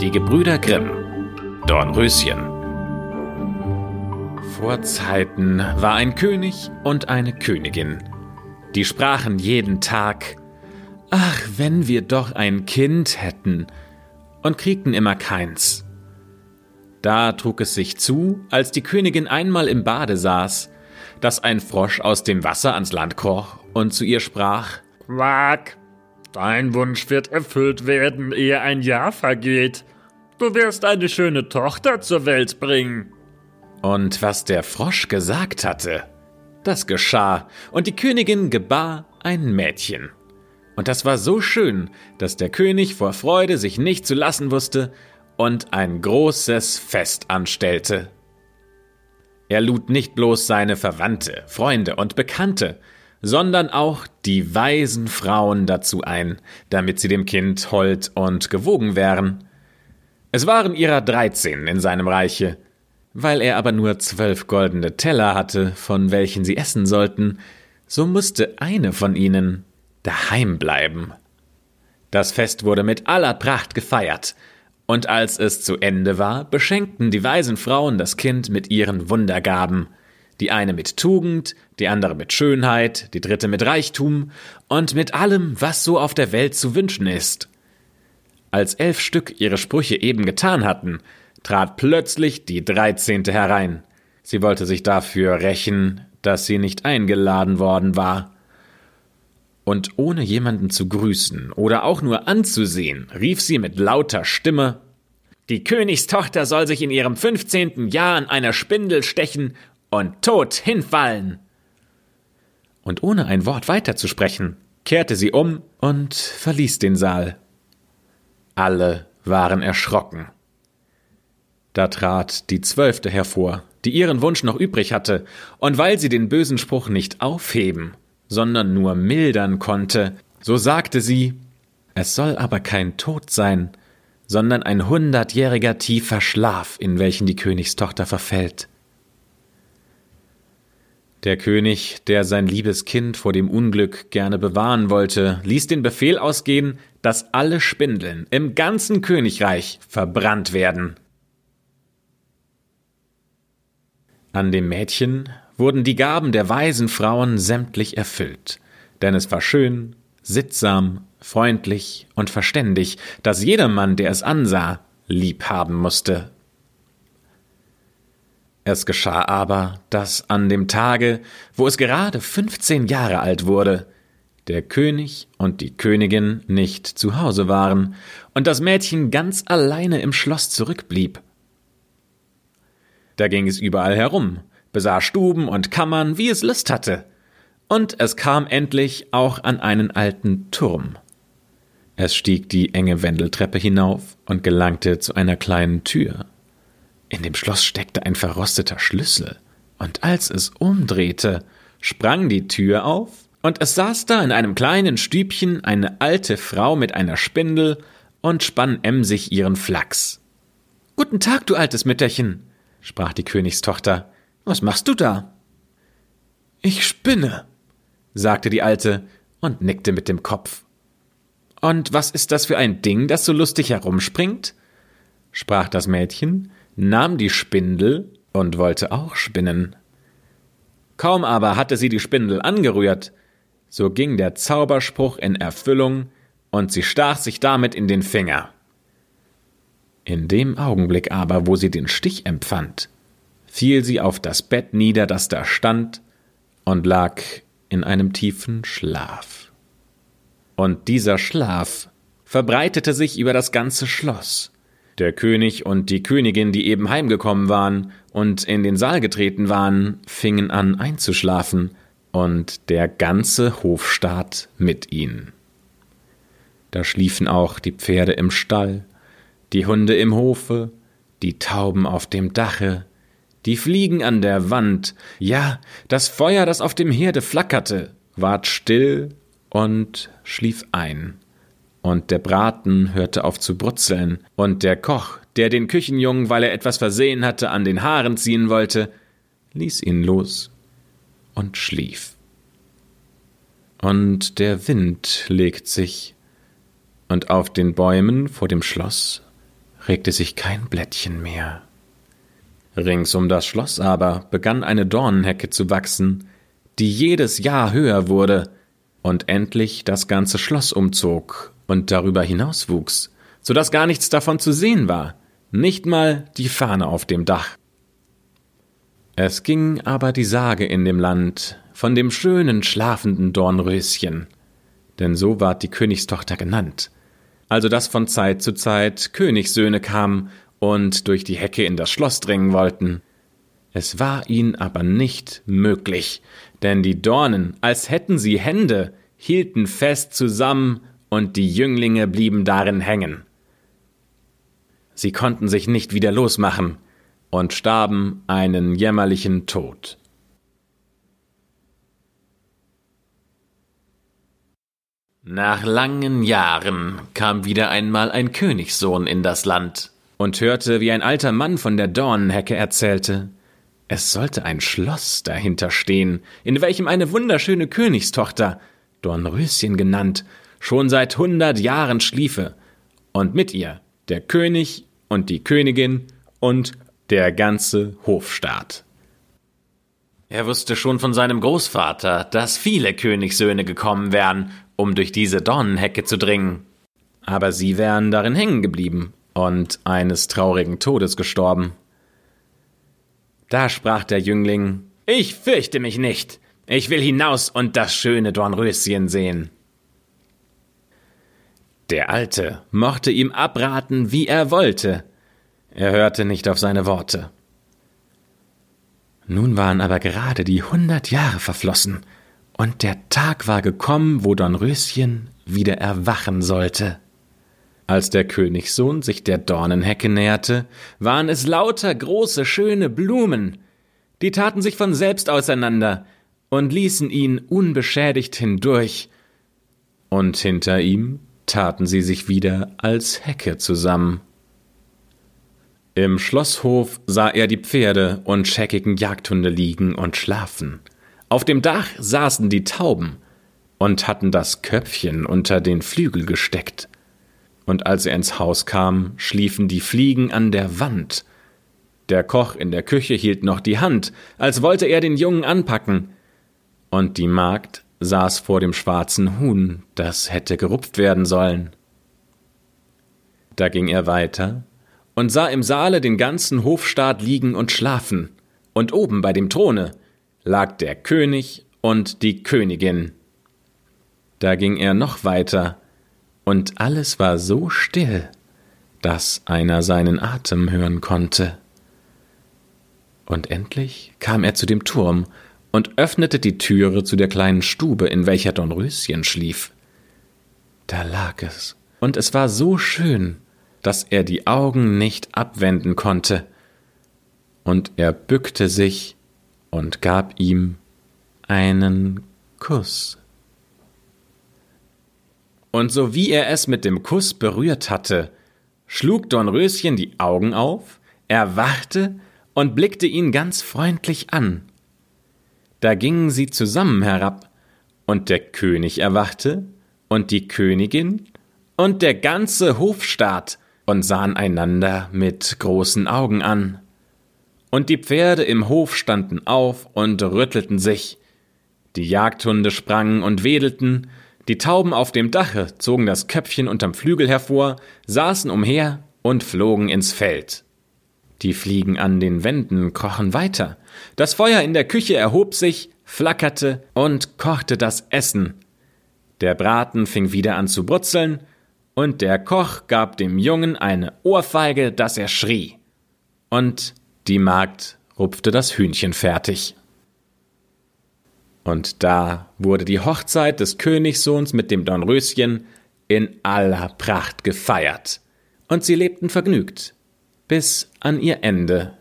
Die Gebrüder Grimm Dornröschen Vor Zeiten war ein König und eine Königin. Die sprachen jeden Tag Ach, wenn wir doch ein Kind hätten, und kriegten immer keins. Da trug es sich zu, als die Königin einmal im Bade saß, dass ein Frosch aus dem Wasser ans Land kroch und zu ihr sprach Quack, dein Wunsch wird erfüllt werden, ehe ein Jahr vergeht. Du wirst eine schöne Tochter zur Welt bringen. Und was der Frosch gesagt hatte, das geschah, und die Königin gebar ein Mädchen. Und das war so schön, dass der König vor Freude sich nicht zu lassen wusste und ein großes Fest anstellte. Er lud nicht bloß seine Verwandte, Freunde und Bekannte, sondern auch die weisen Frauen dazu ein, damit sie dem Kind hold und gewogen wären. Es waren ihrer dreizehn in seinem Reiche. Weil er aber nur zwölf goldene Teller hatte, von welchen sie essen sollten, so musste eine von ihnen daheim bleiben. Das Fest wurde mit aller Pracht gefeiert, und als es zu Ende war, beschenkten die weisen Frauen das Kind mit ihren Wundergaben, die eine mit Tugend, die andere mit Schönheit, die dritte mit Reichtum und mit allem, was so auf der Welt zu wünschen ist. Als elf Stück ihre Sprüche eben getan hatten, trat plötzlich die dreizehnte herein. Sie wollte sich dafür rächen, dass sie nicht eingeladen worden war. Und ohne jemanden zu grüßen oder auch nur anzusehen, rief sie mit lauter Stimme Die Königstochter soll sich in ihrem fünfzehnten Jahr an einer Spindel stechen und tot hinfallen. Und ohne ein Wort weiterzusprechen, kehrte sie um und verließ den Saal. Alle waren erschrocken. Da trat die Zwölfte hervor, die ihren Wunsch noch übrig hatte, und weil sie den bösen Spruch nicht aufheben, sondern nur mildern konnte, so sagte sie, es soll aber kein Tod sein, sondern ein hundertjähriger tiefer Schlaf, in welchen die Königstochter verfällt. Der König, der sein liebes Kind vor dem Unglück gerne bewahren wollte, ließ den Befehl ausgehen, dass alle Spindeln im ganzen Königreich verbrannt werden. An dem Mädchen wurden die Gaben der weisen Frauen sämtlich erfüllt, denn es war schön, sittsam, freundlich und verständig, dass jedermann, der es ansah, lieb haben musste. Es geschah aber, dass an dem Tage, wo es gerade fünfzehn Jahre alt wurde, der König und die Königin nicht zu Hause waren und das Mädchen ganz alleine im Schloss zurückblieb. Da ging es überall herum, besah Stuben und Kammern, wie es Lust hatte, und es kam endlich auch an einen alten Turm. Es stieg die enge Wendeltreppe hinauf und gelangte zu einer kleinen Tür. In dem Schloss steckte ein verrosteter Schlüssel, und als es umdrehte, sprang die Tür auf, und es saß da in einem kleinen Stübchen eine alte Frau mit einer Spindel und spann emsig ihren Flachs. Guten Tag, du altes Mütterchen, sprach die Königstochter. Was machst du da? Ich spinne, sagte die Alte und nickte mit dem Kopf. Und was ist das für ein Ding, das so lustig herumspringt? sprach das Mädchen nahm die Spindel und wollte auch spinnen. Kaum aber hatte sie die Spindel angerührt, so ging der Zauberspruch in Erfüllung und sie stach sich damit in den Finger. In dem Augenblick aber, wo sie den Stich empfand, fiel sie auf das Bett nieder, das da stand, und lag in einem tiefen Schlaf. Und dieser Schlaf verbreitete sich über das ganze Schloss, der König und die Königin, die eben heimgekommen waren und in den Saal getreten waren, fingen an einzuschlafen, und der ganze Hofstaat mit ihnen. Da schliefen auch die Pferde im Stall, die Hunde im Hofe, die Tauben auf dem Dache, die Fliegen an der Wand, ja, das Feuer, das auf dem Herde flackerte, ward still und schlief ein und der Braten hörte auf zu brutzeln, und der Koch, der den Küchenjungen, weil er etwas versehen hatte, an den Haaren ziehen wollte, ließ ihn los und schlief. Und der Wind legt sich, und auf den Bäumen vor dem Schloss regte sich kein Blättchen mehr. Rings um das Schloss aber begann eine Dornenhecke zu wachsen, die jedes Jahr höher wurde und endlich das ganze Schloss umzog und darüber hinaus wuchs, so dass gar nichts davon zu sehen war, nicht mal die Fahne auf dem Dach. Es ging aber die Sage in dem Land von dem schönen schlafenden Dornröschen, denn so ward die Königstochter genannt, also dass von Zeit zu Zeit Königssöhne kamen und durch die Hecke in das Schloss dringen wollten. Es war ihnen aber nicht möglich, denn die Dornen, als hätten sie Hände, hielten fest zusammen und die Jünglinge blieben darin hängen. Sie konnten sich nicht wieder losmachen und starben einen jämmerlichen Tod. Nach langen Jahren kam wieder einmal ein Königssohn in das Land und hörte, wie ein alter Mann von der Dornenhecke erzählte. Es sollte ein Schloss dahinter stehen, in welchem eine wunderschöne Königstochter, Dornröschen genannt, schon seit hundert Jahren schliefe, und mit ihr der König und die Königin und der ganze Hofstaat. Er wusste schon von seinem Großvater, dass viele Königssöhne gekommen wären, um durch diese Dornenhecke zu dringen. Aber sie wären darin hängen geblieben und eines traurigen Todes gestorben. Da sprach der Jüngling Ich fürchte mich nicht. Ich will hinaus und das schöne Dornröschen sehen. Der Alte mochte ihm abraten, wie er wollte. Er hörte nicht auf seine Worte. Nun waren aber gerade die hundert Jahre verflossen, und der Tag war gekommen, wo Dornröschen wieder erwachen sollte. Als der Königssohn sich der Dornenhecke näherte, waren es lauter große, schöne Blumen. Die taten sich von selbst auseinander und ließen ihn unbeschädigt hindurch. Und hinter ihm taten sie sich wieder als Hecke zusammen. Im Schlosshof sah er die Pferde und scheckigen Jagdhunde liegen und schlafen. Auf dem Dach saßen die Tauben und hatten das Köpfchen unter den Flügel gesteckt. Und als er ins Haus kam, schliefen die Fliegen an der Wand. Der Koch in der Küche hielt noch die Hand, als wollte er den Jungen anpacken. Und die Magd saß vor dem schwarzen Huhn, das hätte gerupft werden sollen. Da ging er weiter und sah im Saale den ganzen Hofstaat liegen und schlafen, und oben bei dem Throne lag der König und die Königin. Da ging er noch weiter, und alles war so still, dass einer seinen Atem hören konnte. Und endlich kam er zu dem Turm und öffnete die Türe zu der kleinen Stube, in welcher Dornröschen schlief. Da lag es, und es war so schön, dass er die Augen nicht abwenden konnte, und er bückte sich und gab ihm einen Kuss. Und so wie er es mit dem Kuss berührt hatte, schlug Dornröschen die Augen auf, erwachte und blickte ihn ganz freundlich an. Da gingen sie zusammen herab, und der König erwachte, und die Königin, und der ganze Hofstaat, und sahen einander mit großen Augen an. Und die Pferde im Hof standen auf und rüttelten sich. Die Jagdhunde sprangen und wedelten, die Tauben auf dem Dache zogen das Köpfchen unterm Flügel hervor, saßen umher und flogen ins Feld. Die Fliegen an den Wänden krochen weiter. Das Feuer in der Küche erhob sich, flackerte und kochte das Essen. Der Braten fing wieder an zu brutzeln, und der Koch gab dem Jungen eine Ohrfeige, dass er schrie. Und die Magd rupfte das Hühnchen fertig. Und da wurde die Hochzeit des Königssohns mit dem Dornröschen in aller Pracht gefeiert, und sie lebten vergnügt bis an ihr Ende